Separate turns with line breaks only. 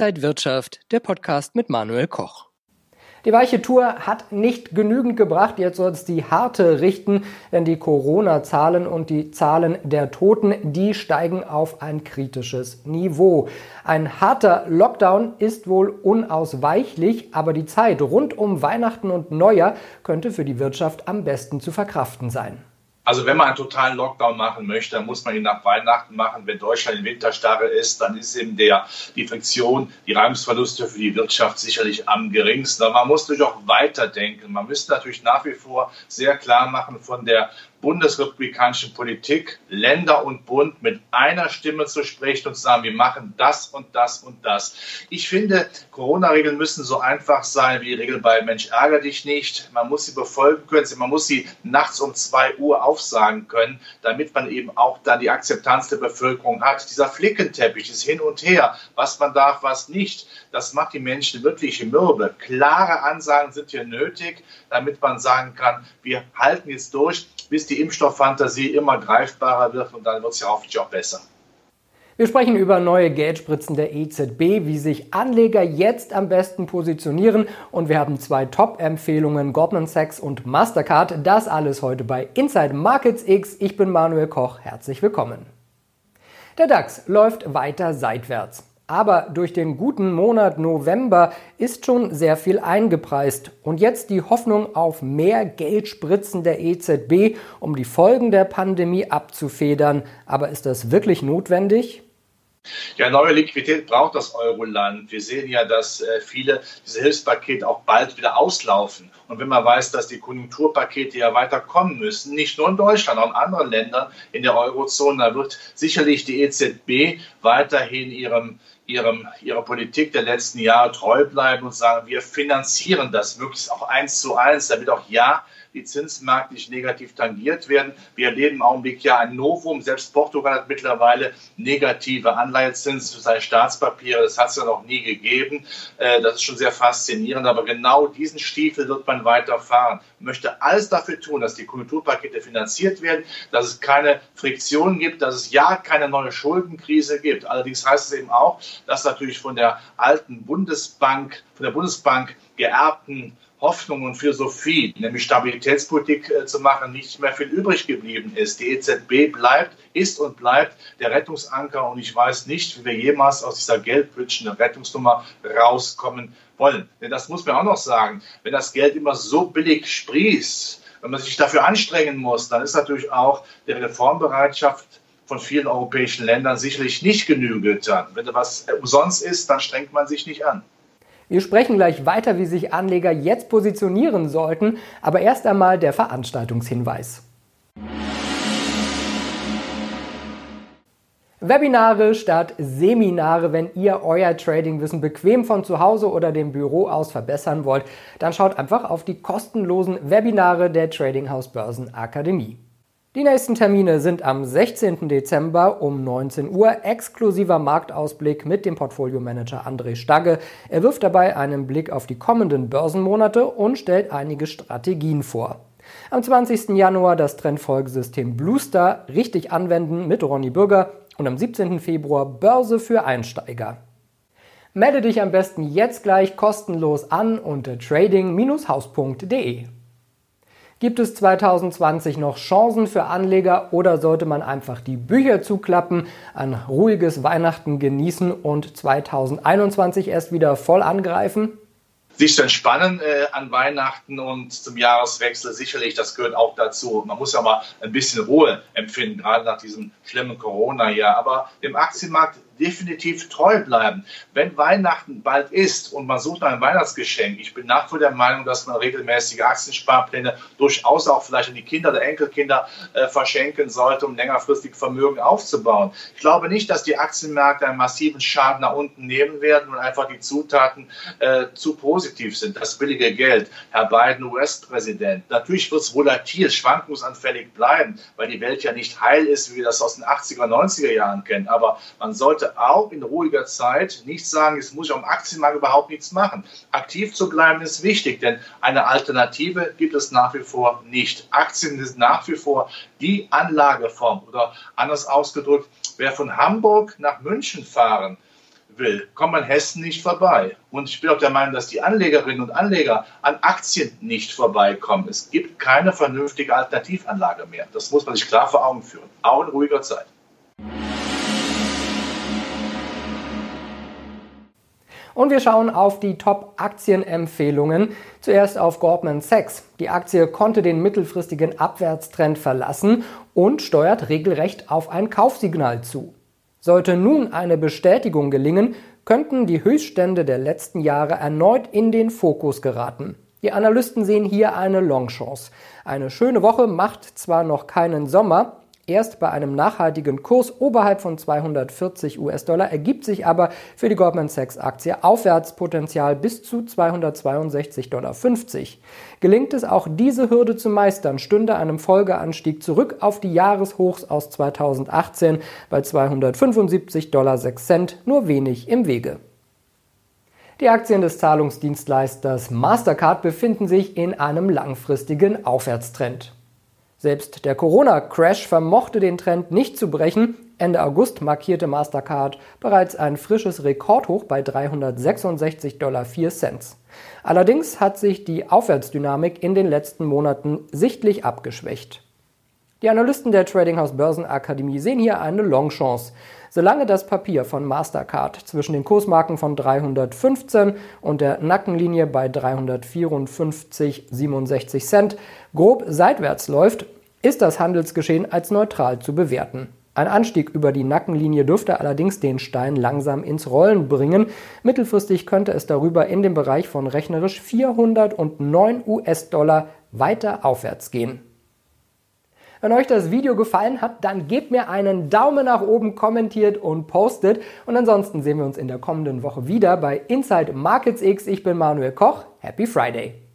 Inside Wirtschaft, der Podcast mit Manuel Koch.
Die weiche Tour hat nicht genügend gebracht. Jetzt soll es die harte richten, denn die Corona-Zahlen und die Zahlen der Toten, die steigen auf ein kritisches Niveau. Ein harter Lockdown ist wohl unausweichlich, aber die Zeit rund um Weihnachten und Neujahr könnte für die Wirtschaft am besten zu verkraften sein.
Also wenn man einen totalen Lockdown machen möchte, dann muss man ihn nach Weihnachten machen. Wenn Deutschland in Winterstarre ist, dann ist eben der, die Friktion, die Reibungsverluste für die Wirtschaft sicherlich am geringsten. Aber man muss natürlich auch weiterdenken. Man müsste natürlich nach wie vor sehr klar machen von der bundesrepublikanischen Politik, Länder und Bund mit einer Stimme zu sprechen und zu sagen, wir machen das und das und das. Ich finde, Corona-Regeln müssen so einfach sein wie die Regel bei Mensch ärger dich nicht. Man muss sie befolgen können, man muss sie nachts um zwei Uhr aufsagen können, damit man eben auch dann die Akzeptanz der Bevölkerung hat. Dieser Flickenteppich, dieses Hin und Her, was man darf, was nicht, das macht die Menschen wirklich mürbe. Klare Ansagen sind hier nötig, damit man sagen kann, wir halten jetzt durch, bis die Impfstofffantasie immer greifbarer wird und dann wird es ja hoffentlich auch besser.
Wir sprechen über neue Geldspritzen der EZB, wie sich Anleger jetzt am besten positionieren und wir haben zwei Top-Empfehlungen, Goldman Sachs und Mastercard. Das alles heute bei Inside Markets X. Ich bin Manuel Koch, herzlich willkommen. Der DAX läuft weiter seitwärts. Aber durch den guten Monat November ist schon sehr viel eingepreist. Und jetzt die Hoffnung auf mehr Geldspritzen der EZB, um die Folgen der Pandemie abzufedern. Aber ist das wirklich notwendig?
Ja, neue Liquidität braucht das Euroland. Wir sehen ja, dass äh, viele diese Hilfspakete auch bald wieder auslaufen. Und wenn man weiß, dass die Konjunkturpakete ja weiter kommen müssen, nicht nur in Deutschland, auch in anderen Ländern in der Eurozone, da wird sicherlich die EZB weiterhin ihrem ihrem, ihrer Politik der letzten Jahre treu bleiben und sagen, wir finanzieren das möglichst auch eins zu eins, damit auch ja die Zinsmärkte nicht negativ tangiert werden. Wir erleben im Augenblick ja ein Novum. Selbst Portugal hat mittlerweile negative Anleihezins für seine Staatspapiere. Das hat es ja noch nie gegeben. Äh, das ist schon sehr faszinierend. Aber genau diesen Stiefel wird man weiterfahren. Man möchte alles dafür tun, dass die Konjunkturpakete finanziert werden, dass es keine Friktionen gibt, dass es ja keine neue Schuldenkrise gibt. Allerdings heißt es eben auch, dass natürlich von der alten Bundesbank, von der Bundesbank geerbten Hoffnung und Philosophie, nämlich Stabilitätspolitik äh, zu machen, nicht mehr viel übrig geblieben ist. Die EZB bleibt, ist und bleibt der Rettungsanker und ich weiß nicht, wie wir jemals aus dieser eine Rettungsnummer, rauskommen wollen. Denn das muss man auch noch sagen, wenn das Geld immer so billig sprießt, wenn man sich dafür anstrengen muss, dann ist natürlich auch die Reformbereitschaft von vielen europäischen Ländern sicherlich nicht genügend. Wenn was umsonst ist, dann strengt man sich nicht an.
Wir sprechen gleich weiter, wie sich Anleger jetzt positionieren sollten, aber erst einmal der Veranstaltungshinweis. Webinare statt Seminare, wenn ihr euer Tradingwissen bequem von zu Hause oder dem Büro aus verbessern wollt, dann schaut einfach auf die kostenlosen Webinare der Trading House Börsen Akademie. Die nächsten Termine sind am 16. Dezember um 19 Uhr exklusiver Marktausblick mit dem Portfolio-Manager André Stagge. Er wirft dabei einen Blick auf die kommenden Börsenmonate und stellt einige Strategien vor. Am 20. Januar das Trendfolgesystem Bluestar richtig anwenden mit Ronny Bürger und am 17. Februar Börse für Einsteiger. Melde dich am besten jetzt gleich kostenlos an unter trading-haus.de. Gibt es 2020 noch Chancen für Anleger oder sollte man einfach die Bücher zuklappen, ein ruhiges Weihnachten genießen und 2021 erst wieder voll angreifen?
sich zu entspannen äh, an Weihnachten und zum Jahreswechsel sicherlich, das gehört auch dazu. Man muss ja mal ein bisschen Ruhe empfinden, gerade nach diesem schlimmen Corona-Jahr. Aber im Aktienmarkt definitiv treu bleiben. Wenn Weihnachten bald ist und man sucht einem Weihnachtsgeschenk, ich bin nach wie vor der Meinung, dass man regelmäßige Aktiensparpläne durchaus auch vielleicht an die Kinder oder Enkelkinder äh, verschenken sollte, um längerfristig Vermögen aufzubauen. Ich glaube nicht, dass die Aktienmärkte einen massiven Schaden nach unten nehmen werden und einfach die Zutaten äh, zu positiv sind. Das billige Geld, Herr Biden, US-Präsident. Natürlich wird es volatil, schwankungsanfällig bleiben, weil die Welt ja nicht heil ist, wie wir das aus den 80er, 90er Jahren kennen. Aber man sollte auch in ruhiger Zeit nicht sagen, jetzt muss ich am Aktienmarkt überhaupt nichts machen. Aktiv zu bleiben ist wichtig, denn eine Alternative gibt es nach wie vor nicht. Aktien sind nach wie vor die Anlageform oder anders ausgedrückt, wer von Hamburg nach München fahren will, kommt man Hessen nicht vorbei. Und ich bin auch der Meinung, dass die Anlegerinnen und Anleger an Aktien nicht vorbeikommen. Es gibt keine vernünftige Alternativanlage mehr. Das muss man sich klar vor Augen führen, auch in ruhiger Zeit.
Und wir schauen auf die Top-Aktienempfehlungen. Zuerst auf Goldman Sachs. Die Aktie konnte den mittelfristigen Abwärtstrend verlassen und steuert regelrecht auf ein Kaufsignal zu. Sollte nun eine Bestätigung gelingen, könnten die Höchststände der letzten Jahre erneut in den Fokus geraten. Die Analysten sehen hier eine Longchance. Eine schöne Woche macht zwar noch keinen Sommer, Erst bei einem nachhaltigen Kurs oberhalb von 240 US-Dollar ergibt sich aber für die Goldman Sachs Aktie Aufwärtspotenzial bis zu 262,50 Dollar. Gelingt es auch diese Hürde zu meistern, stünde einem Folgeanstieg zurück auf die Jahreshochs aus 2018 bei 275,06 Dollar nur wenig im Wege. Die Aktien des Zahlungsdienstleisters Mastercard befinden sich in einem langfristigen Aufwärtstrend. Selbst der Corona-Crash vermochte den Trend nicht zu brechen. Ende August markierte Mastercard bereits ein frisches Rekordhoch bei 366,04 Dollar. Allerdings hat sich die Aufwärtsdynamik in den letzten Monaten sichtlich abgeschwächt. Die Analysten der Trading House Börsenakademie sehen hier eine Longchance. Solange das Papier von Mastercard zwischen den Kursmarken von 315 und der Nackenlinie bei 354,67 Cent grob seitwärts läuft, ist das Handelsgeschehen als neutral zu bewerten. Ein Anstieg über die Nackenlinie dürfte allerdings den Stein langsam ins Rollen bringen. Mittelfristig könnte es darüber in dem Bereich von rechnerisch 409 US-Dollar weiter aufwärts gehen. Wenn euch das Video gefallen hat, dann gebt mir einen Daumen nach oben, kommentiert und postet. Und ansonsten sehen wir uns in der kommenden Woche wieder bei Inside Markets X. Ich bin Manuel Koch. Happy Friday!